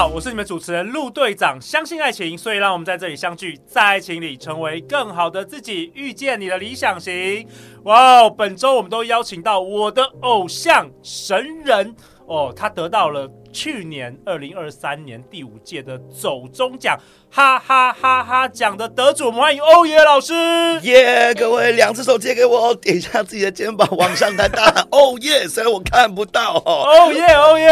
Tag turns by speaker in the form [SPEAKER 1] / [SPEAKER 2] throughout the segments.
[SPEAKER 1] 好，我是你们主持人陆队长。相信爱情，所以让我们在这里相聚，在爱情里成为更好的自己，遇见你的理想型。哇哦，本周我们都邀请到我的偶像神人哦，他得到了去年二零二三年第五届的走中奖。哈哈哈哈！奖的得主，我们欢迎欧耶老师。
[SPEAKER 2] 耶，各位，两只手借给我，点一下自己的肩膀，往上抬，大喊欧 耶！虽然我看不到哦。
[SPEAKER 1] 欧耶，欧耶，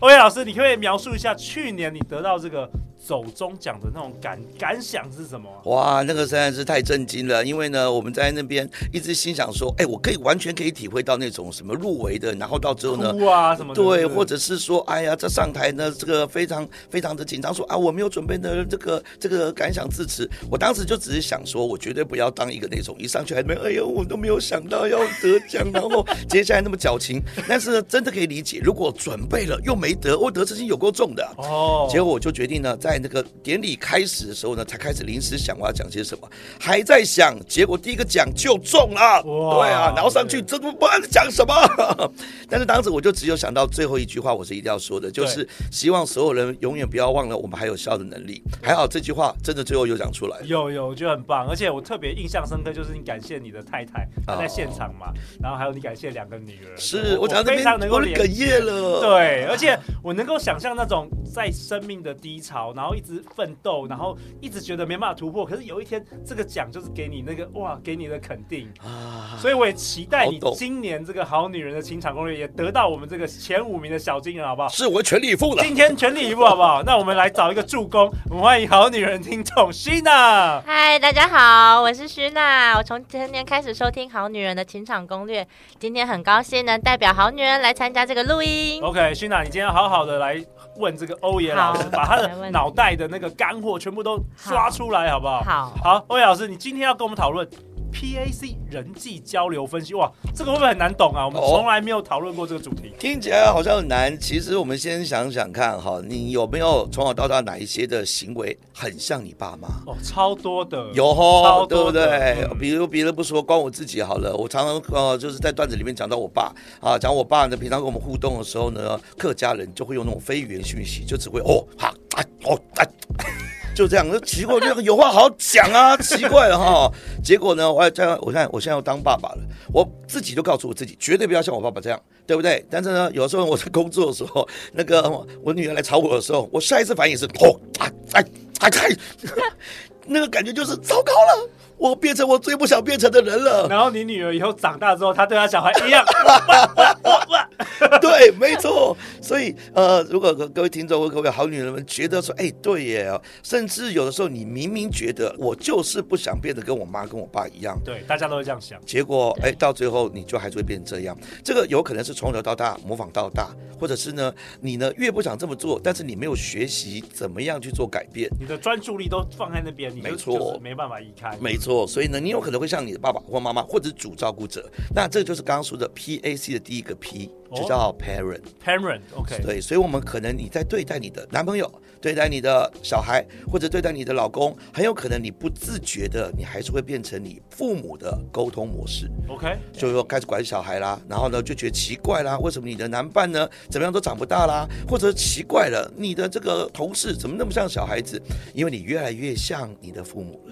[SPEAKER 1] 欧耶老师，你可以描述一下去年你得到这个走中奖的那种感感想是什么？
[SPEAKER 2] 哇，那个实在是太震惊了，因为呢，我们在那边一直心想说，哎，我可以完全可以体会到那种什么入围的，然后到最后呢，
[SPEAKER 1] 哇什么的
[SPEAKER 2] 对，或者是说，哎呀，这上台呢，这个非常非常的紧张，说啊，我没有准备的这个这个感想致辞，我当时就只是想说，我绝对不要当一个那种一上去还没，哎呦，我都没有想到要得奖，然后接下来那么矫情。但是呢，真的可以理解，如果准备了又没得，我得失心有够重的哦。结果我就决定呢，在那个典礼开始的时候呢，才开始临时想我要讲些什么，还在想，结果第一个奖就中了，对啊，然后上去这不不知道讲什么。但是当时我就只有想到最后一句话，我是一定要说的，就是希望所有人永远不要忘了，我们还有笑的能力。还好这句话真的最后有讲出来，
[SPEAKER 1] 有有，我觉得很棒，而且我特别印象深刻，就是你感谢你的太太，她在现场嘛，然后还有你感谢两个女儿，
[SPEAKER 2] 是我讲
[SPEAKER 1] 非常能够
[SPEAKER 2] 哽咽了，
[SPEAKER 1] 对，而且我能够想象那种在生命的低潮，然后一直奋斗，然后一直觉得没办法突破，可是有一天这个奖就是给你那个哇，给你的肯定啊，所以我也期待你今年这个好女人的情场攻略也得到我们这个前五名的小金人，好不好？
[SPEAKER 2] 是我全力以赴了，
[SPEAKER 1] 今天全力以赴，好不好？那我们来找一个助攻。我们欢迎好女人听众徐娜。
[SPEAKER 3] 嗨，大家好，我是徐娜。我从前年开始收听好女人的情场攻略，今天很高兴能代表好女人来参加这个录音。
[SPEAKER 1] OK，徐娜，你今天要好好的来问这个欧耶老师，把他的脑袋的那个干货全部都刷出来，好不好？
[SPEAKER 3] 好，
[SPEAKER 1] 好，欧耶老师，你今天要跟我们讨论。PAC 人际交流分析，哇，这个会不会很难懂啊？我们从来没有讨论过这个主题。
[SPEAKER 2] 哦，听起来好像很难。其实我们先想想看哈，你有没有从小到大哪一些的行为很像你爸妈？
[SPEAKER 1] 哦，超多的，
[SPEAKER 2] 有哦，对不对？嗯、比如别的不说，光我自己好了，我常常呃就是在段子里面讲到我爸啊，讲我爸呢，平常跟我们互动的时候呢，客家人就会用那种非语言讯息，就只会哦哈啊哦啊。就这样，那奇怪，这个有话好好讲啊，奇怪了哈。结果呢，我这样，我看我现在要当爸爸了，我自己就告诉我自己，绝对不要像我爸爸这样，对不对？但是呢，有时候我在工作的时候，那个我女儿来吵我的时候，我下一次反应是，哦，哎哎哎，那个感觉就是糟糕了。我变成我最不想变成的人了。
[SPEAKER 1] 然后你女儿以后长大之后，她对她小孩一样。
[SPEAKER 2] 对，没错。所以呃，如果各位听众或各位好女人们觉得说，哎，对耶，甚至有的时候你明明觉得我就是不想变得跟我妈跟我爸一样，
[SPEAKER 1] 对，大家都会这样想。
[SPEAKER 2] 结果哎，到最后你就还是会变成这样。这个有可能是从小到大模仿到大，或者是呢，你呢越不想这么做，但是你没有学习怎么样去做改变，
[SPEAKER 1] 你的专注力都放在那边，你没错，没办法移开，
[SPEAKER 2] 没错。所以呢，你有可能会像你的爸爸或妈妈，或者是主照顾者。那这就是刚刚说的 PAC 的第一个 P，就叫 parent。
[SPEAKER 1] Parent，OK。
[SPEAKER 2] 对，所以，我们可能你在对待你的男朋友、对待你的小孩，或者对待你的老公，很有可能你不自觉的，你还是会变成你父母的沟通模式。
[SPEAKER 1] OK，
[SPEAKER 2] 就说开始管小孩啦，然后呢就觉得奇怪啦，为什么你的男伴呢怎么样都长不大啦，或者奇怪了，你的这个同事怎么那么像小孩子？因为你越来越像你的父母了。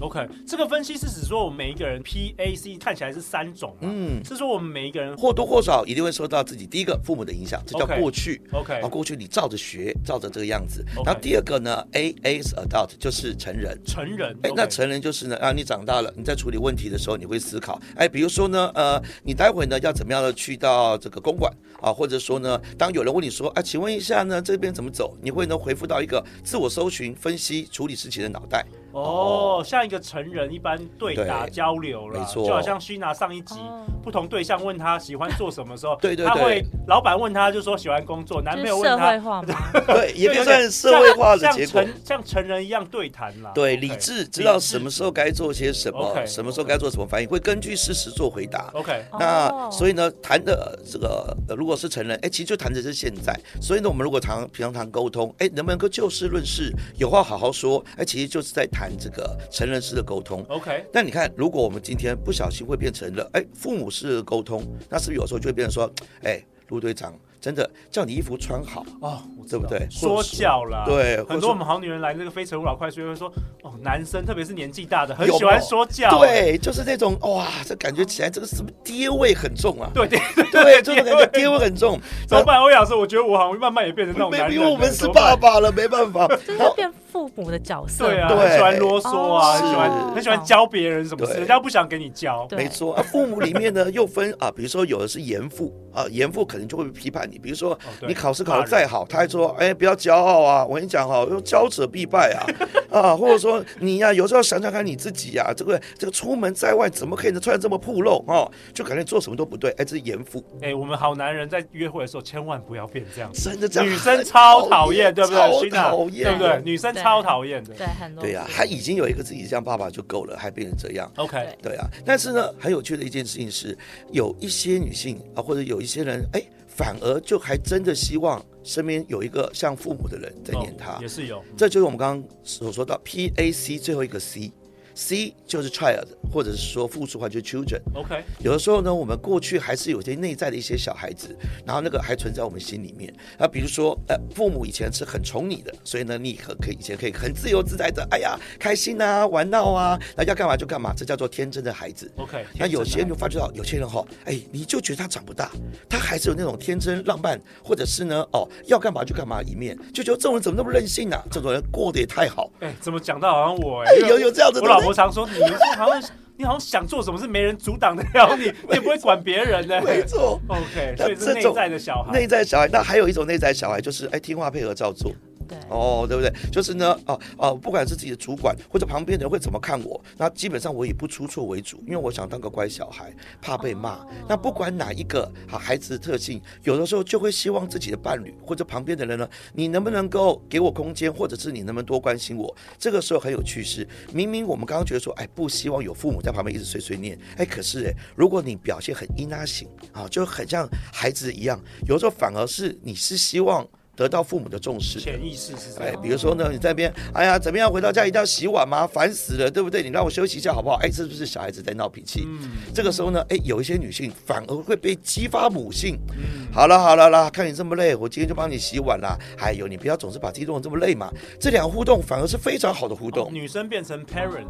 [SPEAKER 1] OK，这个分析是指说我们每一个人 PAC 看起来是三种，嗯，是说我们每一个人
[SPEAKER 2] 或多或少一定会受到自己第一个父母的影响，这叫过去
[SPEAKER 1] ，OK，
[SPEAKER 2] 啊，过去你照着学，照着这个样子。然后第二个呢，A A 是 adult，就是成人，
[SPEAKER 1] 成人，
[SPEAKER 2] 哎，那成人就是呢，啊，你长大了，你在处理问题的时候，你会思考，哎，比如说呢，呃，你待会呢要怎么样的去到这个公馆啊，或者说呢，当有人问你说，啊，请问一下呢，这边怎么走？你会能回复到一个自我搜寻、分析、处理事情的脑袋。
[SPEAKER 1] 哦，像一个成人一般对答交流了，
[SPEAKER 2] 没错。
[SPEAKER 1] 就好像虚拿上一集，
[SPEAKER 3] 哦。
[SPEAKER 1] 不同对象问他喜欢做什么时候，
[SPEAKER 2] 对对对。
[SPEAKER 1] 他会老板问他就说喜欢工作，男朋友问他，
[SPEAKER 3] 化，
[SPEAKER 2] 对，也可以
[SPEAKER 1] 有点
[SPEAKER 2] 算社会化的
[SPEAKER 1] 像
[SPEAKER 2] 结果。
[SPEAKER 1] 像。成像成人一样对谈啦，对，
[SPEAKER 2] 理智知道什么时候该做些什
[SPEAKER 1] 么
[SPEAKER 2] 什么时候该做什么反应，会根据事实做回答。
[SPEAKER 1] OK，
[SPEAKER 2] 那
[SPEAKER 3] 哦。
[SPEAKER 2] 所以呢，谈的这个、呃、如果是成人，哎，其实就谈的是现在。所以呢，我们如果常平常谈沟通，哎，能不能够就事论事，有话好好说，哎，其实就是在谈这个成人式的沟通。
[SPEAKER 1] OK，
[SPEAKER 2] 那你看，如果我们今天不小心会变成了，哎，父母式的沟通，那是不是有时候就会变成说，哎，陆队长真的叫你衣服穿好，
[SPEAKER 1] 哦，
[SPEAKER 2] 对不对？
[SPEAKER 1] 说教啦，
[SPEAKER 2] 对
[SPEAKER 1] 很多我们好女人来这个非诚勿扰快速会说，哦，男生特别是年纪大的，很喜欢说教，
[SPEAKER 2] 对，就是那种哇，这感觉起来这个什么爹味很重啊，
[SPEAKER 1] 对对
[SPEAKER 2] 对，这种感觉爹味很重。
[SPEAKER 1] 怎么办？欧阳老师，我觉得我好像慢慢也变成那种
[SPEAKER 2] 没
[SPEAKER 1] 男人，
[SPEAKER 2] 因为我们是爸爸了，没办法。
[SPEAKER 3] 就是要变父母的角色。
[SPEAKER 1] 对啊，
[SPEAKER 2] 对
[SPEAKER 1] 很喜欢啰嗦啊，喜
[SPEAKER 2] 欢
[SPEAKER 1] 很喜欢教别人什么事，
[SPEAKER 2] 对
[SPEAKER 1] 人家不想给你教。
[SPEAKER 2] 没错啊，父母里面呢又分啊，比如说有的是严父啊，严父可能就会批判你，比如
[SPEAKER 1] 说
[SPEAKER 2] 你考试考得再好，他还说哎不要骄傲啊，我跟你讲哈，用骄者必败啊 啊，或者说你呀、有时候想想看你自己呀、这个这个出门在外怎么可以穿的这么暴露哦，就感觉做什么都不对，哎，这是严父，
[SPEAKER 1] 哎，我们好男人在约会的时候千万不要变这样，
[SPEAKER 2] 真的这样，
[SPEAKER 1] 女生超讨厌，对不对？
[SPEAKER 2] 讨厌，
[SPEAKER 1] 对不对？女生超讨厌的。
[SPEAKER 3] 对，很多
[SPEAKER 2] 对呀、他已经有一个自己这样爸爸就够了，还变成这样。
[SPEAKER 1] OK，
[SPEAKER 2] 对啊，但是呢，很有趣的一件事情是，有一些女性啊，或者有一些人，哎，反而就还真的希望身边有一个像父母的人在念他。
[SPEAKER 1] 哦也是有。
[SPEAKER 2] 这就是我们刚刚所说到 P A C 最后一个 C。C 就是 child，或者是说复数化就是 children。
[SPEAKER 1] OK，
[SPEAKER 2] 有的时候呢，我们过去还是有些内在的一些小孩子，然后那个还存在我们心里面。啊，比如说，呃，父母以前是很宠你的，所以呢，你可可以以前可以很自由自在的，哎呀，开心啊，玩闹啊，那要干嘛就干嘛，这叫做天真的孩子。
[SPEAKER 1] OK，
[SPEAKER 2] 那有些人就发觉到，有些人哈，哎，你就觉得他长不大，他还是有那种天真浪漫，或者是呢，哦，要干嘛就干嘛一面，就觉得这种人怎么那么任性啊？这种人过得也太好。
[SPEAKER 1] 哎，怎么讲到好像我哎
[SPEAKER 2] 哎，有有这样子的
[SPEAKER 1] 我老婆常说，你是好像你好像想做什么事没人阻挡得了你，你也不会管别人呢。
[SPEAKER 2] 没错。
[SPEAKER 1] OK，所以是
[SPEAKER 2] 内
[SPEAKER 1] 在的小孩。
[SPEAKER 2] 内在小孩，那还有一种内在小孩，就是哎听话配合照做。
[SPEAKER 3] 对
[SPEAKER 2] 哦，对不对？就是呢，哦哦，不管是自己的主管或者旁边的人会怎么看我，那基本上我以不出错为主，因为我想当个乖小孩，怕被骂。那不管哪一个好孩子的特性，有的时候就会希望自己的伴侣或者旁边的人呢，你能不能够给我空间，或者是你能不能多关心我？这个时候很有趣是，明明我们刚刚觉得说，哎，不希望有父母在旁边一直碎碎念，哎，可是哎，如果你表现很依拉型啊，就很像孩子一样，有时候反而是你是希望。得到父母的重视，
[SPEAKER 1] 潜意识是这样。
[SPEAKER 2] 哎，比如说呢，你在那边，哎呀，怎么样？回到家一定要洗碗吗？烦死了，对不对？你让我休息一下好不好？哎，是不是小孩子在闹脾气？
[SPEAKER 1] 嗯
[SPEAKER 2] 这个时候呢，哎，有一些女性反而会被激发母性。好了好了啦，看你这么累，我今天就帮你洗碗啦。还有，你不要总是把自己弄得这么累嘛。这两个互动反而是非常好的互动。
[SPEAKER 1] 女生变成 parent，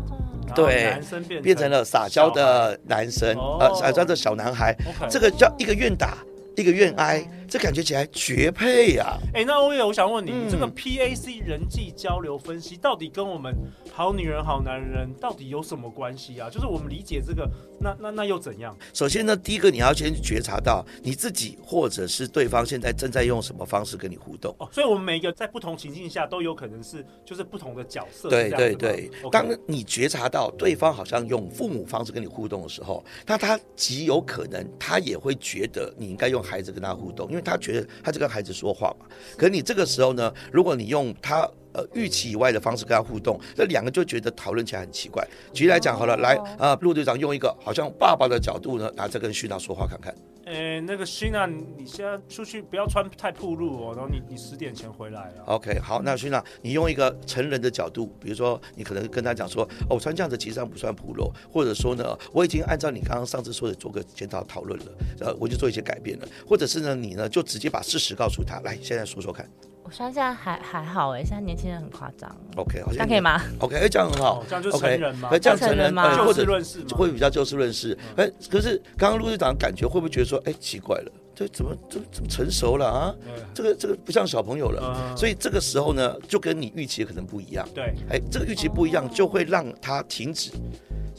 [SPEAKER 2] 对
[SPEAKER 1] 男生变
[SPEAKER 2] 变成了撒娇的男生，
[SPEAKER 1] 哦
[SPEAKER 2] 呃，撒娇的小男孩。这个叫一个愿打，一个愿挨，这感觉起来绝配呀、
[SPEAKER 1] 哎，那欧耶，我想问你，
[SPEAKER 2] 嗯
[SPEAKER 1] 这个 PAC 人际交流分析到底跟我们好女人、好男人到底有什么关系啊？就是我们理解这个，那那那又怎样？
[SPEAKER 2] 首先呢，第一个你要先觉察到你自己或者是对方现在正在用什么方式跟你互动。
[SPEAKER 1] 哦，所以我们每一个在不同情境下都有可能是就是不同的角色。
[SPEAKER 2] 对对
[SPEAKER 1] 对，
[SPEAKER 2] 当你觉察到对方好像用父母方式跟你互动的时候，那他极有可能他也会觉得你应该用孩子跟他互动，因为他觉得他在跟孩子说话嘛。可你这个时候呢，如果你用他呃预期以外的方式跟他互动，那两个就觉得讨论起来很奇怪。举例来讲好了，来啊，陆队长用一个好像爸爸的角度呢，拿着跟旭娜说话看看。
[SPEAKER 1] 诶，那个新娜你现在出去不要穿太暴露哦，然后你你十点前回来啊。
[SPEAKER 2] OK，好，那新娜，你用一个成人的角度，比如说你可能跟他讲说，哦，我穿这样子其实上不算暴露，或者说呢，我已经按照你刚刚上次说的做个检讨讨论了，呃，我就做一些改变了，或者是呢，你呢就直接把事实告诉他，来，现在说说看。
[SPEAKER 3] 我现在现在还还好哎，现在年轻人很夸张。
[SPEAKER 2] OK，好像
[SPEAKER 3] 那可以吗
[SPEAKER 2] ？OK，哎，这样很好
[SPEAKER 1] 哦，这样就成
[SPEAKER 2] OK，
[SPEAKER 1] 人吗
[SPEAKER 2] 哎这样成人，
[SPEAKER 3] 吗
[SPEAKER 2] 呃或者
[SPEAKER 1] 就事论事吗
[SPEAKER 2] 会比较就事论事。哎，可是刚刚陆队长感觉会不会觉得说，哎，奇怪了，这怎么这怎么成熟了啊？这个这个不像小朋友了，
[SPEAKER 1] 嗯
[SPEAKER 2] 所以这个时候呢，就跟你预期的可能不一样。
[SPEAKER 1] 对，
[SPEAKER 2] 哎，这个预期不一样，就会让他停止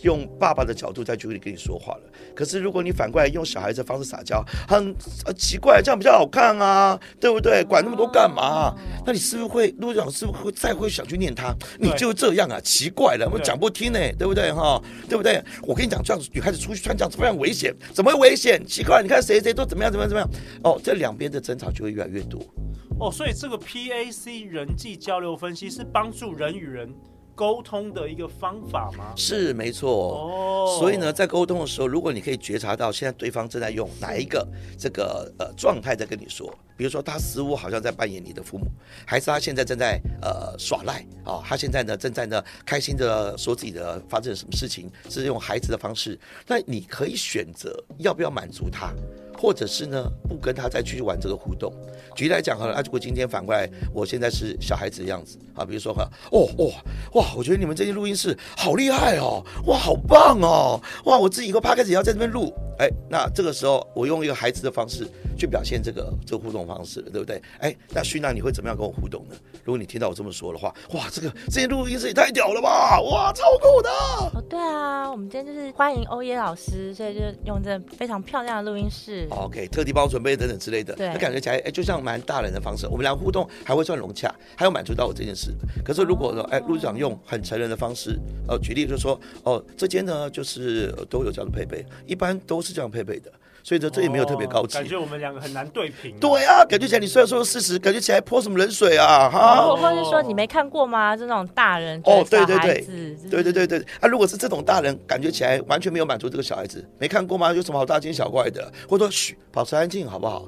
[SPEAKER 2] 用爸爸的角度在局里跟你说话了。可是如果你反过来用小孩子的方式撒娇，很、呃、奇怪，这样比较好看啊，对不对？管那么多干嘛？那你是不是会陆队长是不是会再会想去念他？你就这样啊？奇怪了，我讲不听呢，对不对哈？对不对？我跟你讲，这样子女孩子出去穿这样子非常危险，怎么会危险？奇怪，你看谁谁都怎么样怎么样怎么样？哦，这两边的争吵就会越来越多。
[SPEAKER 1] 哦，所以这个 PAC 人际交流分析是帮助人与人沟通的一个方法吗？
[SPEAKER 2] 是，没错。哦，所以呢，在沟通的时候，如果你可以觉察到现在对方正在用哪一个这个呃状态在跟你说，比如说他似乎好像在扮演你的父母，还是他现在正在呃耍赖啊，他现在呢正在呢开心的说自己的发生了什么事情，是用孩子的方式，那你可以选择要不要满足他。或者是呢，不跟他再去玩这个互动。举例来讲哈，那，如果今天反过来，我现在是小孩子的样子啊，比如说哈，哦哦哇，我觉得你们这些录音室好厉害哦，哇，好棒哦，哇，我自己以后趴开始也要在这边录。哎，那这个时候我用一个孩子的方式去表现这个这个互动方式，对不对？哎，那徐娜你会怎么样跟我互动呢？如果你听到我这么说的话，哇，这个这些录音室也太屌了吧，哇，超酷的！
[SPEAKER 3] 哦，对啊，我们今天就是欢迎欧耶老师，所以就用这非常漂亮的录音室。
[SPEAKER 2] OK，特地帮我准备等等之类的，
[SPEAKER 3] 对，
[SPEAKER 2] 那感觉起来哎，就像蛮大人的方式，我们俩互动还会算融洽，还有满足到我这件事。可是如果说哎，陆队长用很成人的方式，呃，举例就是说，哦，这间呢就是都有这样的配备，一般都是。是这样配备的，所以说这也没有特别高级。
[SPEAKER 1] 感觉我们两个很难对平。
[SPEAKER 2] 对啊，感觉起来你虽然说事实，感觉起来泼什么冷水啊？哈，
[SPEAKER 3] 或者是说你没看过吗？这种大人
[SPEAKER 2] 哦，对对对，对对对对。啊，如果是这种大人，感觉起来完全没有满足这个小孩子，没看过吗？有什么好大惊小怪的？或者说，嘘，保持安静好不好？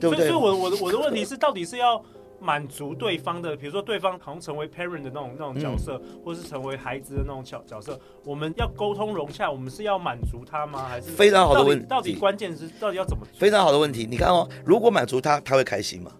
[SPEAKER 2] 对不对？
[SPEAKER 1] 所以，我我的我的问题是，到底是要？满足对方的，比如说对方好像成为 parent 的那种那种角色，嗯、或是成为孩子的那种角角色，我们要沟通融洽，我们是要满足他吗？还是
[SPEAKER 2] 非常好的问题？
[SPEAKER 1] 到底关键是到底要怎么？
[SPEAKER 2] 非常好的问题，你看哦，如果满足他，他会开心吗？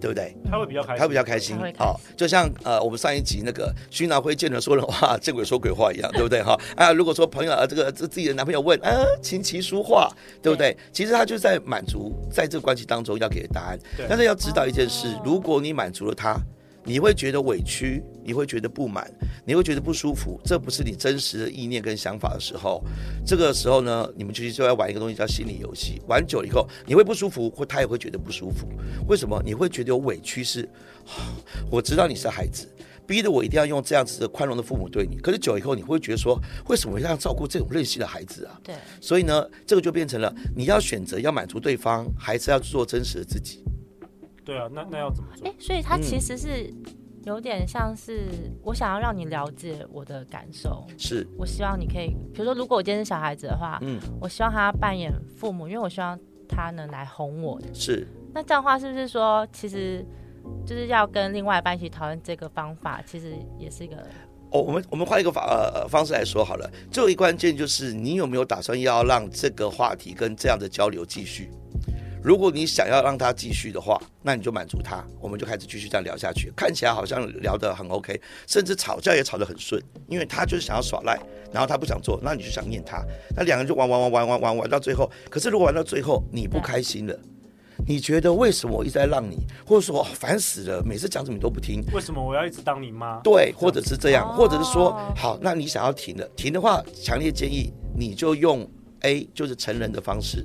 [SPEAKER 2] 对不对？
[SPEAKER 1] 他会比较开心，
[SPEAKER 2] 他会比较开心。好、哦，就像呃，我们上一集那个徐娜会见人说人话，见鬼说鬼话一样，对不对？哈啊，如果说朋友啊，这个这自己的男朋友问啊，琴棋书画，对不对？对其实他就在满足，在这个关系当中要给的答案。但是要知道一件事，哦、如果你满足了他。你会觉得委屈，你会觉得不满，你会觉得不舒服，这不是你真实的意念跟想法的时候。这个时候呢，你们其实就要玩一个东西叫心理游戏。玩久了以后，你会不舒服，或他也会觉得不舒服。为什么？你会觉得有委屈是？我知道你是孩子，逼得我一定要用这样子的宽容的父母对你。可是久以后，你会觉得说，为什么要照顾这种任性的孩子啊？
[SPEAKER 3] 对。
[SPEAKER 2] 所以呢，这个就变成了你要选择要满足对方，还是要做真实的自己。
[SPEAKER 1] 对啊，那那要怎么做？
[SPEAKER 3] 哎，所以他其实是有点像是我想要让你了解我的感受，
[SPEAKER 2] 是。
[SPEAKER 3] 我希望你可以，比如说，如果我今天是小孩子的话，嗯，我希望他扮演父母，因为我希望他能来哄我。
[SPEAKER 2] 是，
[SPEAKER 3] 那这样的话是不是说，其实就是要跟另外一半一起讨论这个方法，其实也是一个
[SPEAKER 2] 哦，我们我们换一个方呃方式来说好了，最后一关键就是你有没有打算要让这个话题跟这样的交流继续。如果你想要让他继续的话，那你就满足他，我们就开始继续这样聊下去。看起来好像聊得很 OK，甚至吵架也吵得很顺，因为他就是想要耍赖，然后他不想做，那你就想念他，那两个人就玩玩玩玩玩玩玩到最后。可是如果玩到最后你不开心了，你觉得为什么我一直在让你，或者说烦死了，每次讲什么你都不听，
[SPEAKER 1] 为什么我要一直当你妈？
[SPEAKER 2] 对，或者是这样，或者是说好，那你想要停了，停的话，强烈建议你就用 A，就是成人的方式。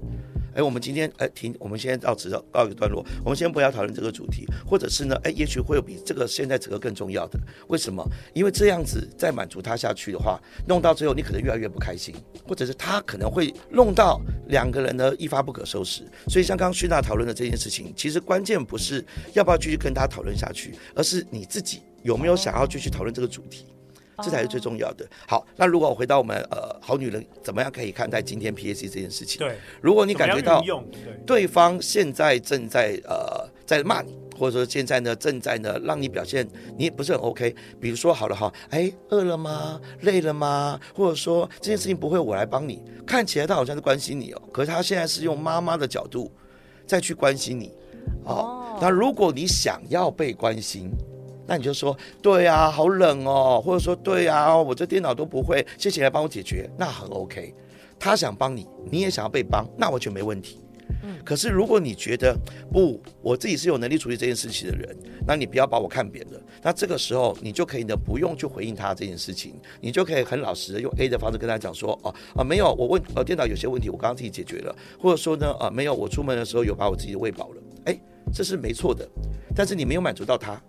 [SPEAKER 2] 哎，我们今天哎停，我们现在到此告一个段落。我们先不要讨论这个主题，或者是呢，哎，也许会有比这个现在这个更重要的。为什么？因为这样子再满足他下去的话，弄到最后你可能越来越不开心，或者是他可能会弄到两个人呢一发不可收拾。所以像刚刚徐娜讨论的这件事情，其实关键不是要不要继续跟他讨论下去，而是你自己有没有想要继续讨论这个主题。这才是最重要的。好，那如果我回到我们呃好女人，怎么样可以看待今天 PAC 这件事情？
[SPEAKER 1] 对，
[SPEAKER 2] 如果你感觉到对方现在正在呃在骂你，或者说现在呢正在呢让你表现你也不是很 OK，比如说好了哈，哎饿了吗？累了吗？或者说这件事情不会我来帮你，看起来他好像是关心你哦，可是他现在是用妈妈的角度再去关心你。哦，那如果你想要被关心。那你就说，对啊，好冷哦，或者说，对啊，我这电脑都不会，谢谢来帮我解决，那很 OK。他想帮你，你也想要被帮，那完全没问题。
[SPEAKER 3] 嗯，
[SPEAKER 2] 可是如果你觉得不，我自己是有能力处理这件事情的人，那你不要把我看扁了。那这个时候你就可以呢，不用去回应他这件事情，你就可以很老实的用 A 的方式跟他讲说，哦啊没有，我问呃电脑有些问题我刚刚自己解决了，或者说呢啊没有，我出门的时候有把我自己的喂饱了，哎，这是没错的，但是你没有满足到他。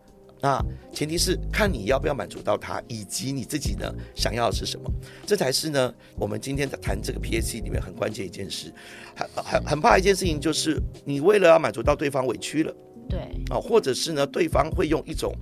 [SPEAKER 2] 那前提是看你要不要满足到他，以及你自己呢想要的是什么，这才是呢我们今天在谈这个 PAC 里面很关键一件事。很很很怕一件事情就是你为了要满足到对方委屈了，
[SPEAKER 3] 对
[SPEAKER 2] 啊，或者是呢对方会用一种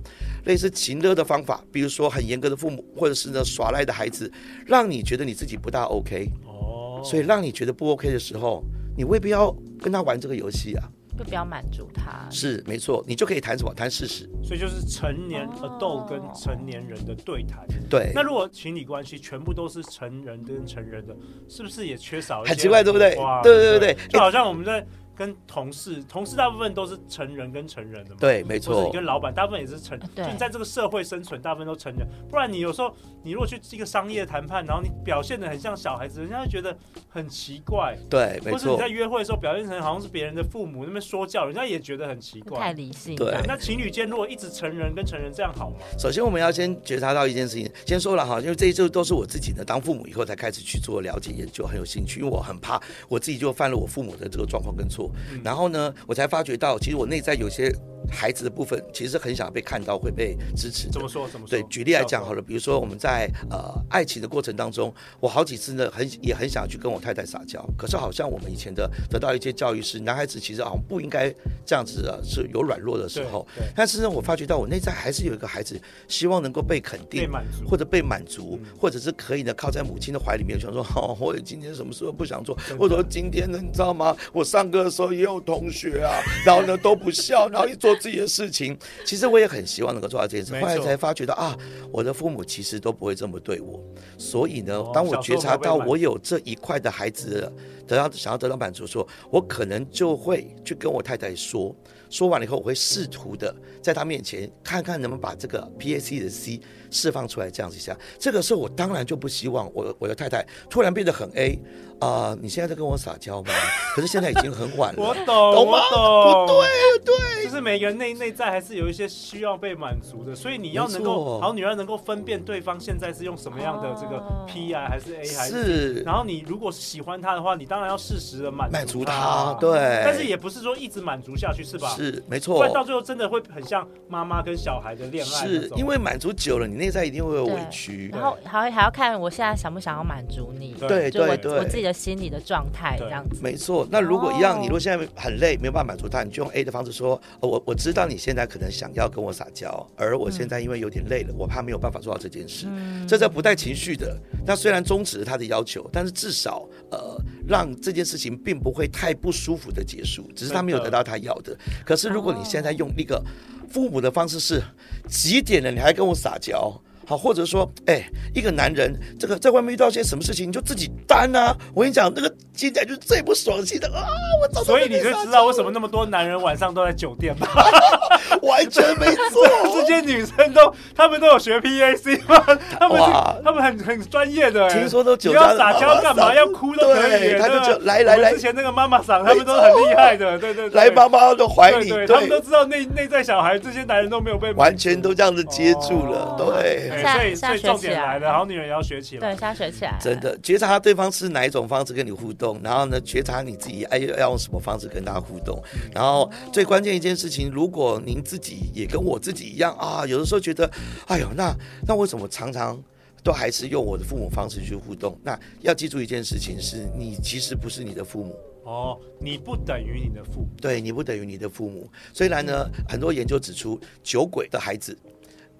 [SPEAKER 2] 类似情勒的方法，比如说很严格的父母，或者是呢耍赖的孩子，让你觉得你自己不大 OK 哦，所以让你觉得不 OK 的时候，你未必要跟他玩这个游戏啊。
[SPEAKER 3] 就不要满足他，
[SPEAKER 2] 是没错，你就可以谈什么？谈事实。
[SPEAKER 1] 所以就是成年 adult 跟成年人的对谈。
[SPEAKER 2] 对。
[SPEAKER 1] 那如果情侣关系全部都是成人跟成人的，是不是也缺少一些？
[SPEAKER 2] 很奇怪，对不对？对对对对，
[SPEAKER 1] 就好像我们在。跟同事，同事大部分都是成人跟成人的嘛。
[SPEAKER 2] 对，没错。
[SPEAKER 1] 或者你跟老板，大部分也是成，
[SPEAKER 3] 对。
[SPEAKER 1] 就你在这个社会生存，大部分都成人。不然你有时候，你如果去一个商业谈判，然后你表现的很像小孩子，人家会觉得很奇怪。
[SPEAKER 2] 对，没错。
[SPEAKER 1] 或者你在约会的时候表现成好像是别人的父母那边说教，人家也觉得很奇怪。
[SPEAKER 3] 太理性。
[SPEAKER 2] 对。
[SPEAKER 1] 那情侣间如果一直成人跟成人这样好吗？
[SPEAKER 2] 首先我们要先觉察到一件事情，先说了哈，因为这一周都是我自己呢，当父母以后才开始去做了解研究，很有兴趣，因为我很怕我自己就犯了我父母的这个状况跟错，嗯、然后呢。我才发觉到，其实我内在有些。孩子的部分其实很想被看到，会被支持。
[SPEAKER 1] 怎么说？怎么说？
[SPEAKER 2] 对，举例来讲好了，比如说我们在呃爱情的过程当中，我好几次呢很也很想去跟我太太撒娇，可是好像我们以前的得到一些教育是，男孩子其实好像不应该这样子啊，是有软弱的时候。但是呢，我发觉到我内在还是有一个孩子，希望能够被肯定，或者被满足，或者是可以呢靠在母亲的怀里面，想说 哦，我今天什么时候不想做，或者说今天呢，你知道吗？我上课的时候也有同学啊，然后呢都不笑，然后一做。自己的事情，其实我也很希望能够做到这件事。后来才发觉到啊，我的父母其实都不会这么对我。所以呢，当我觉察到我有这一块的孩子得到想要得到满足的时候，我可能就会去跟我太太说。说完了以后，我会试图的在他面前看看能不能把这个 PAC 的 C 释放出来，这样子一下。这个时候我当然就不希望我我的太太突然变得很 A 啊、呃！你现在在跟我撒娇吗？可是现在已经很晚了，
[SPEAKER 1] 我懂，懂吗？
[SPEAKER 2] 不对，对，
[SPEAKER 1] 就是每个人内内在还是有一些需要被满足的，所以你要能够好女儿能够分辨对方现在是用什么样的这个 P 啊，还是 A 还是，是？然后你如果是喜欢他的话，你当然要适时的满满足他，
[SPEAKER 2] 对。
[SPEAKER 1] 但是也不是说一直满足下去，是吧？
[SPEAKER 2] 是没错，
[SPEAKER 1] 不然到最后真的会很像妈妈跟小孩的恋爱。
[SPEAKER 2] 是因为满足久了，你内在一定会有委屈，
[SPEAKER 3] 然后还还要看我现在想不想要满足你。
[SPEAKER 2] 对对对，
[SPEAKER 3] 我自己的心理的状态这样子。
[SPEAKER 2] 没错，那如果一样，你如果现在很累，没有办法满足他，你就用 A 的方式说：我我知道你现在可能想要跟我撒娇，而我现在因为有点累了，我怕没有办法做到这件事。这叫不带情绪的。那虽然终止了他的要求，但是至少呃，让这件事情并不会太不舒服的结束，只是他没有得到他要的。可是如果你现在用那个父母的方式是几点了，你还跟我撒娇？好，或者说，哎、欸，一个男人，这个在外面遇到些什么事情，你就自己担啊！我跟你讲，那个听起来就是最不爽气的啊！我早
[SPEAKER 1] 所以你就知道为什么那么多男人晚上都在酒店吗？
[SPEAKER 2] 完全没错，
[SPEAKER 1] 这些女生都，他们都有学 PAC 吗？他们他们很很专业的。
[SPEAKER 2] 听说都酒
[SPEAKER 1] 你要撒娇干嘛？要哭都可以。
[SPEAKER 2] 他就来来来，
[SPEAKER 1] 之前那个妈妈嗓，他们都很厉害的，对对，对。
[SPEAKER 2] 来妈妈的怀里，
[SPEAKER 1] 对，他们都知道内内在小孩，这些男人都没有被
[SPEAKER 2] 完全都这样子接住了，对。
[SPEAKER 1] 所以，所以重点来了，好女人也要学起
[SPEAKER 3] 来。对，下学起来。
[SPEAKER 2] 真的觉察对方是哪一种方式跟你互动，然后呢，觉察你自己哎要用什么方式跟他互动。然后最关键一件事情，如果您自己也跟我自己一样啊，有的时候觉得，哎呦，那那为什么常常都还是用我的父母方式去互动？那要记住一件事情是，你其实不是你的父母
[SPEAKER 1] 哦，你不等于你的父母，
[SPEAKER 2] 对，你不等于你的父母。虽然呢，很多研究指出，酒鬼的孩子。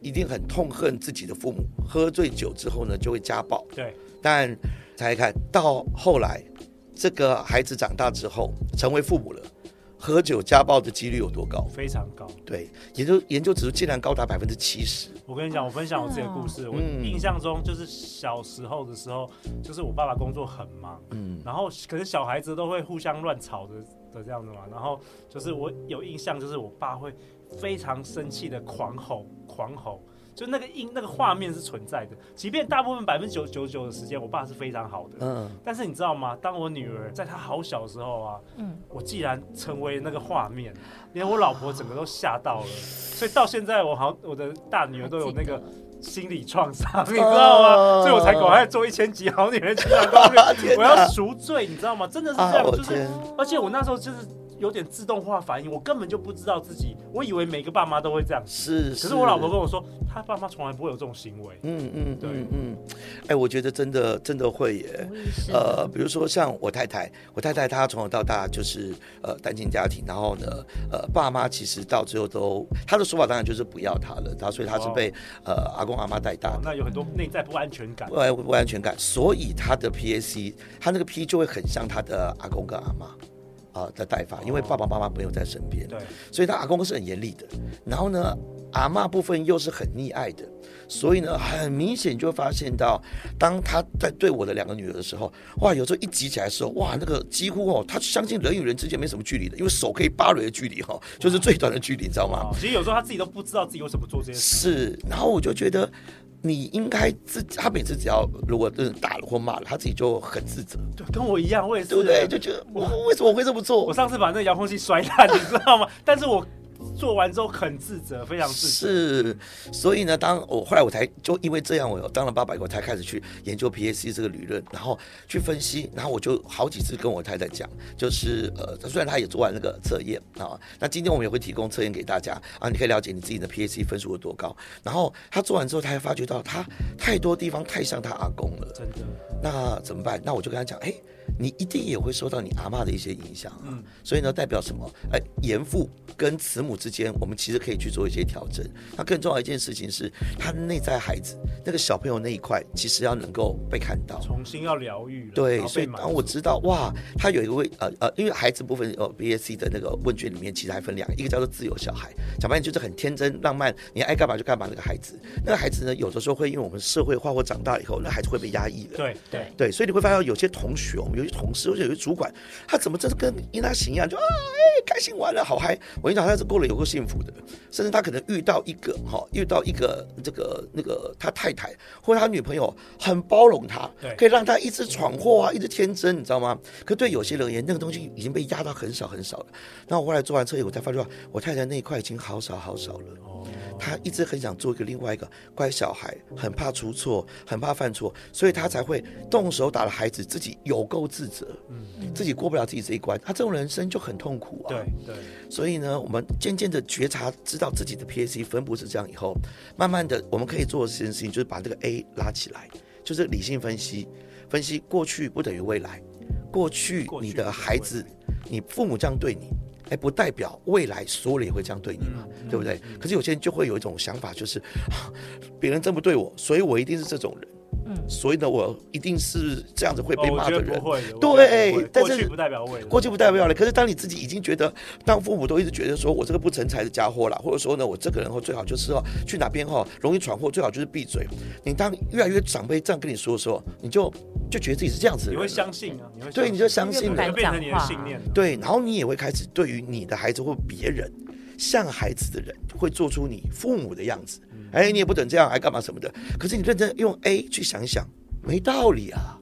[SPEAKER 2] 一定很痛恨自己的父母，喝醉酒之后呢，就会家暴。
[SPEAKER 1] 对，
[SPEAKER 2] 但猜猜看到后来，这个孩子长大之后成为父母了，喝酒家暴的几率有多高？
[SPEAKER 1] 非常高。
[SPEAKER 2] 对，研究研究指数竟然高达百分之七十。
[SPEAKER 1] 我跟你讲，我分享我自己的故事。我印象中就是小时候的时候，就是我爸爸工作很忙，嗯，然后可是小孩子都会互相乱吵的的这样子嘛。然后就是我有印象，就是我爸会。非常生气的狂吼，狂吼，就那个音那个画面是存在的。即便大部分百分之九十九九的时间，我爸是非常好的，嗯，但是你知道吗？当我女儿在她好小的时候啊，嗯，我既然成为那个画面，连我老婆整个都吓到了，所以到现在我好像我的大女儿都有那个。心理创伤，你知道吗？哦、所以我才赶快做一千集好女人情场攻略，我要赎罪，你知道吗？真的是这样，啊、就是，而且我那时候就是。有点自动化反应，我根本就不知道自己，我以为每个爸妈都会这样。
[SPEAKER 2] 是，
[SPEAKER 1] 可是我老婆跟我说，她爸妈从来不会有这种行为。
[SPEAKER 2] 嗯嗯，对嗯。哎、欸，我觉得真的真的会耶。呃，比如说像我太太，我太太她从小到大就是呃单亲家庭，然后呢，呃爸妈其实到最后都，她的说法当然就是不要她了，她所以她是被、哦、呃阿公阿妈带大的、哦。
[SPEAKER 1] 那有很多内在不安全感，
[SPEAKER 2] 不安不安全感，所以她的 PAC，她那个 P 就会很像她的阿公跟阿妈。啊的带法，因为爸爸妈妈没有在身边，
[SPEAKER 1] 对，
[SPEAKER 2] 所以他阿公是很严厉的。然后呢，阿妈部分又是很溺爱的，所以呢，很明显就会发现到，当他在对我的两个女儿的时候，哇，有时候一急起来的时候，哇，那个几乎哦，他相信人与人之间没什么距离的，因为手可以扒人的距离哈，就是最短的距离，你知道吗？
[SPEAKER 1] 其实有时候他自己都不知道自己为什么做这件事。
[SPEAKER 2] 是，然后我就觉得。你应该自己，他每次只要如果就是打了或骂了，他自己就很自责。
[SPEAKER 1] 对，跟我一样，我也是，
[SPEAKER 2] 对不对？就觉得我为什么我会这么做？
[SPEAKER 1] 我上次把那个遥控器摔烂，你知道吗？但是我。做完之后很自责，非常自责。
[SPEAKER 2] 是，所以呢，当我后来我才就因为这样，我当了八百个，我，才开始去研究 PAC 这个理论，然后去分析，然后我就好几次跟我太太讲，就是呃，虽然她也做完那个测验啊，那今天我们也会提供测验给大家啊，你可以了解你自己的 PAC 分数有多高。然后他做完之后，他还发觉到他太多地方太像他阿公了，
[SPEAKER 1] 真的。
[SPEAKER 2] 那怎么办？那我就跟他讲，哎。你一定也会受到你阿妈的一些影响，嗯，所以呢，代表什么？哎，严父跟慈母之间，我们其实可以去做一些调整。那更重要一件事情是，他内在孩子那个小朋友那一块，其实要能够被看到，
[SPEAKER 1] 重新要疗愈。
[SPEAKER 2] 对，所以当我知道哇，他有一个位呃呃，因为孩子部分呃 BAC 的那个问卷里面，其实还分两个，一个叫做自由小孩，讲白点就是很天真浪漫，你爱干嘛就干嘛那个孩子。那个孩子呢，有的时候会因为我们社会化或长大以后，那孩子会被压抑的。
[SPEAKER 1] 对对
[SPEAKER 2] 对，所以你会发现有些同学，我们有。同事或者有些主管，他怎么真是跟因他行一样，就啊哎开心完了好嗨！我跟你讲，他是过了有个幸福的，甚至他可能遇到一个哈，遇到一个这个那个他太太或者他女朋友很包容他，
[SPEAKER 1] 对，
[SPEAKER 2] 可以让他一直闯祸啊，一直天真，你知道吗？可对有些人而言，那个东西已经被压到很少很少了。那我后来做完测验，我才发觉，我太太那一块已经好少好少了。哦，他一直很想做一个另外一个乖小孩，很怕出错，很怕犯错，所以他才会动手打了孩子，自己有够自责，嗯，自己过不了自己这一关，他这种人生就很痛苦啊。
[SPEAKER 1] 对对，
[SPEAKER 2] 所以呢，我们渐渐的觉察，知道自己的 PAC 分布是这样以后，慢慢的我们可以做的这件事情，就是把这个 A 拉起来，就是理性分析，分析过去不等于未来，过去你的孩子，你父母这样对你，哎，不代表未来所有人也会这样对你嘛，嗯、对不对？嗯、可是有些人就会有一种想法，就是别人这么对我，所以我一定是这种人。嗯，所以呢，我一定是这样子会被骂的人。
[SPEAKER 1] 哦、
[SPEAKER 2] 对，但是
[SPEAKER 1] 过去不代表未来。
[SPEAKER 2] 过去不代表了。可是当你自己已经觉得，当父母都一直觉得说我这个不成才的家伙啦，或者说呢，我这个人哦最好就是哦去哪边哈容易闯祸，最好就是闭嘴。你当越来越长辈这样跟你说的时候，你就就觉得自己是这样子的。
[SPEAKER 1] 你会相信啊？你会
[SPEAKER 2] 对，你就相信了，
[SPEAKER 1] 变成你的信念。
[SPEAKER 2] 对，然后你也会开始对于你的孩子或别人像孩子的人，会做出你父母的样子。哎，你也不准这样，还干嘛什么的？可是你认真用 A 去想一想，没道理啊，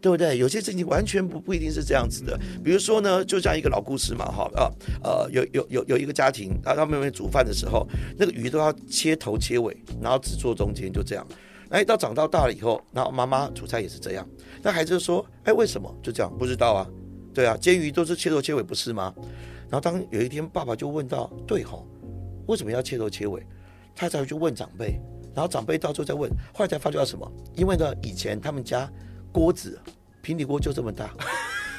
[SPEAKER 2] 对不对？有些事情完全不不一定是这样子的。比如说呢，就像一个老故事嘛，哈，呃呃，有有有有一个家庭，然后他们煮饭的时候，那个鱼都要切头切尾，然后只做中间，就这样。哎，到长到大了以后，然后妈妈煮菜也是这样。那孩子就说：“哎，为什么就这样？不知道啊，对啊，煎鱼都是切头切尾，不是吗？”然后当有一天爸爸就问到：“对吼，为什么要切头切尾？”他才会去问长辈，然后长辈到时候再问，后来才发觉到什么？因为呢，以前他们家锅子平底锅就这么大，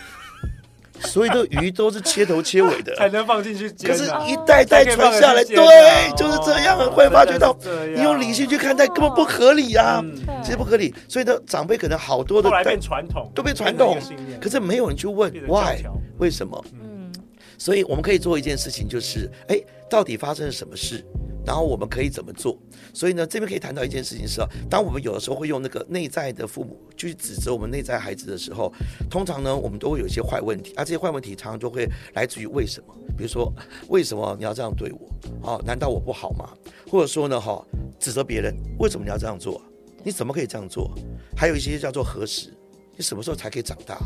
[SPEAKER 2] 所以这鱼都是切头切尾的，
[SPEAKER 1] 才能放进去煎。
[SPEAKER 2] 可是，一代代传下来，对，就是这样。会发觉到，你用理性去看待，根本不合理啊，其实不合理。所以呢，长辈可能好多的
[SPEAKER 1] 后来变传统，
[SPEAKER 2] 都变传统，可是没有人去问 why 为什么？嗯，所以我们可以做一件事情，就是哎，到底发生了什么事？然后我们可以怎么做？所以呢，这边可以谈到一件事情是啊，当我们有的时候会用那个内在的父母去指责我们内在孩子的时候，通常呢，我们都会有一些坏问题，而、啊、这些坏问题常常就会来自于为什么？比如说，为什么你要这样对我？啊，难道我不好吗？或者说呢，哈，指责别人，为什么你要这样做？你怎么可以这样做？还有一些叫做何时？你什么时候才可以长大？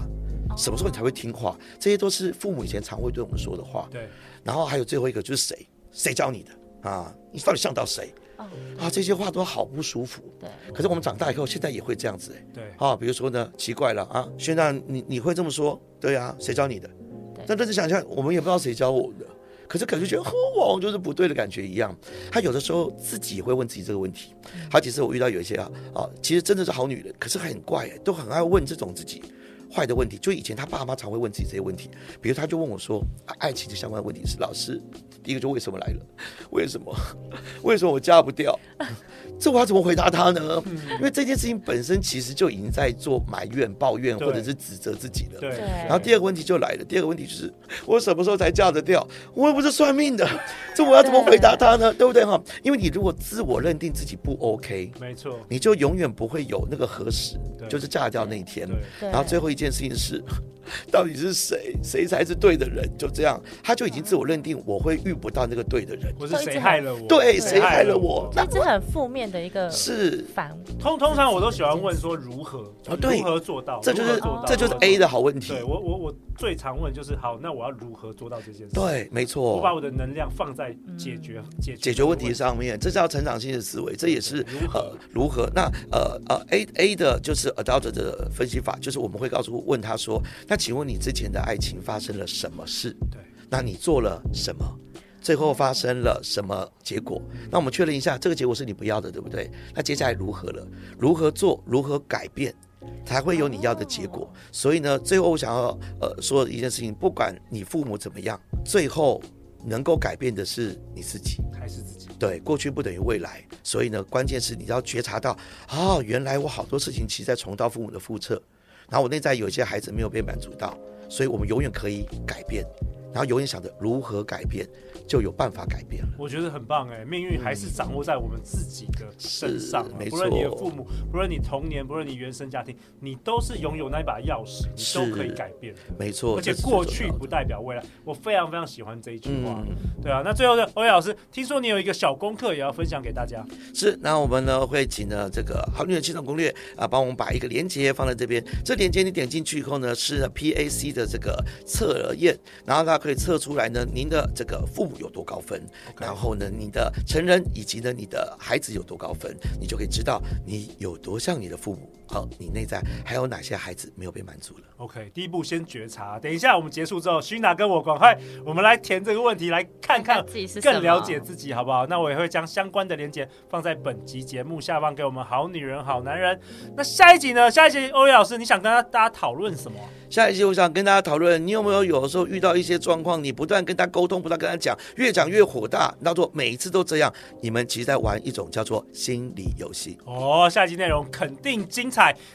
[SPEAKER 2] 什么时候你才会听话？这些都是父母以前常会对我们说的话。
[SPEAKER 1] 对。然
[SPEAKER 2] 后还有最后一个就是谁？谁教你的？啊，你到底像到谁？啊，这些话都好不舒服。对。可是我们长大以后，现在也会这样子。
[SPEAKER 1] 对。
[SPEAKER 2] 啊，比如说呢，奇怪了啊，现在你你会这么说？对啊，谁教你的？但但是想想，我们也不知道谁教我的。可是感觉觉得，哦，就是不对的感觉一样。他有的时候自己也会问自己这个问题。好几次我遇到有一些啊啊，其实真的是好女人，可是很怪，都很爱问这种自己坏的问题。就以前他爸妈常会问自己这些问题，比如他就问我说，爱情的相关问题是老师，第一个就为什么来了？为什么？为什么我嫁不掉？这我要怎么回答他呢？因为这件事情本身其实就已经在做埋怨、抱怨或者是指责自己了。
[SPEAKER 1] 对。
[SPEAKER 2] 然后第二个问题就来了，第二个问题就是我什么时候才嫁得掉？我又不是算命的，这我要怎么回答他呢？对，对不对哈？因为你如果自我认定自己不 OK，
[SPEAKER 1] 没错，
[SPEAKER 2] 你就永远不会有那个何时，就是嫁掉那一天。然后最后一件事情是，到底是谁？谁才是对的人？就这样，他就已经自我认定我会遇不到那个对的人。
[SPEAKER 1] 我是谁害了我？
[SPEAKER 2] 对，谁害了我？
[SPEAKER 3] 那这很负面的一个
[SPEAKER 2] 是
[SPEAKER 3] 反
[SPEAKER 1] 通通常我都喜欢问说如何啊？对，如何做到？
[SPEAKER 2] 这就是这就是 A 的好问题。
[SPEAKER 1] 对我我我最常问就是好，那我要如何做到这件事？
[SPEAKER 2] 对，没错。
[SPEAKER 1] 我把我的能量放在解决解
[SPEAKER 2] 解决问题上面，这叫成长性的思维。这也是如何如何？那呃呃 A A 的就是 Adult 的分析法，就是我们会告诉问他说，那请问你之前的爱情发生了什么事？
[SPEAKER 1] 对，
[SPEAKER 2] 那你做了什么？最后发生了什么结果？那我们确认一下，这个结果是你不要的，对不对？那接下来如何了？如何做？如何改变，才会有你要的结果？所以呢，最后我想要呃说一件事情，不管你父母怎么样，最后能够改变的是你自己，
[SPEAKER 1] 还是自己？
[SPEAKER 2] 对，过去不等于未来。所以呢，关键是你要觉察到，哦，原来我好多事情其实在重蹈父母的覆辙，然后我内在有一些孩子没有被满足到，所以我们永远可以改变。然后永远想着如何改变，就有办法改变了。
[SPEAKER 1] 我觉得很棒哎，命运还是掌握在我们自己的身上。
[SPEAKER 2] 没错。
[SPEAKER 1] 不论你的父母，不论你童年，不论你原生家庭，你都是拥有那一把钥匙，你都可以改变。
[SPEAKER 2] 没错。
[SPEAKER 1] 而且过去不代表未来，我非常非常喜欢这一句话。对啊，那最后的欧阳老师，听说你有一个小功课也要分享给大家。
[SPEAKER 2] 是，那我们呢会请呢这个好女人情场攻略啊，帮我们把一个连接放在这边。这连接你点进去以后呢，是 PAC 的这个测验，然后它。可以测出来呢，您的这个父母有多高分.然后呢，你的成人以及呢，你的孩子有多高分，你就可以知道你有多像你的父母。好，你内在还有哪些孩子没有被满足了
[SPEAKER 1] ？OK，第一步先觉察。等一下我们结束之后，徐娜跟我赶快，我们来填这个问题，来看看自己是更了解自己，好不好？那我也会将相关的连接放在本集节目下方，给我们好女人、好男人。那下一集呢？下一集欧阳老师，你想跟他大家讨论什么？
[SPEAKER 2] 下一集我想跟大家讨论，你有没有有的时候遇到一些状况，你不断跟他沟通，不断跟他讲，越讲越火大，到做每一次都这样，你们其实在玩一种叫做心理游戏。
[SPEAKER 1] 哦，下一集内容肯定精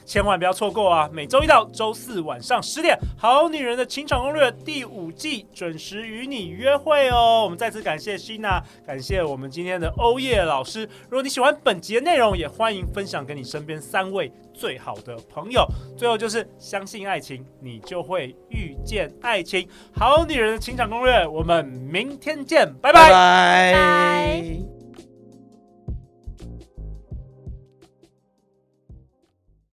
[SPEAKER 1] 千万不要错过啊！每周一到周四晚上十点，《好女人的情场攻略》第五季准时与你约会哦。我们再次感谢希娜，感谢我们今天的欧叶老师。如果你喜欢本集的内容，也欢迎分享给你身边三位最好的朋友。最后就是相信爱情，你就会遇见爱情。《好女人的情场攻略》，我们明天见，
[SPEAKER 2] 拜拜。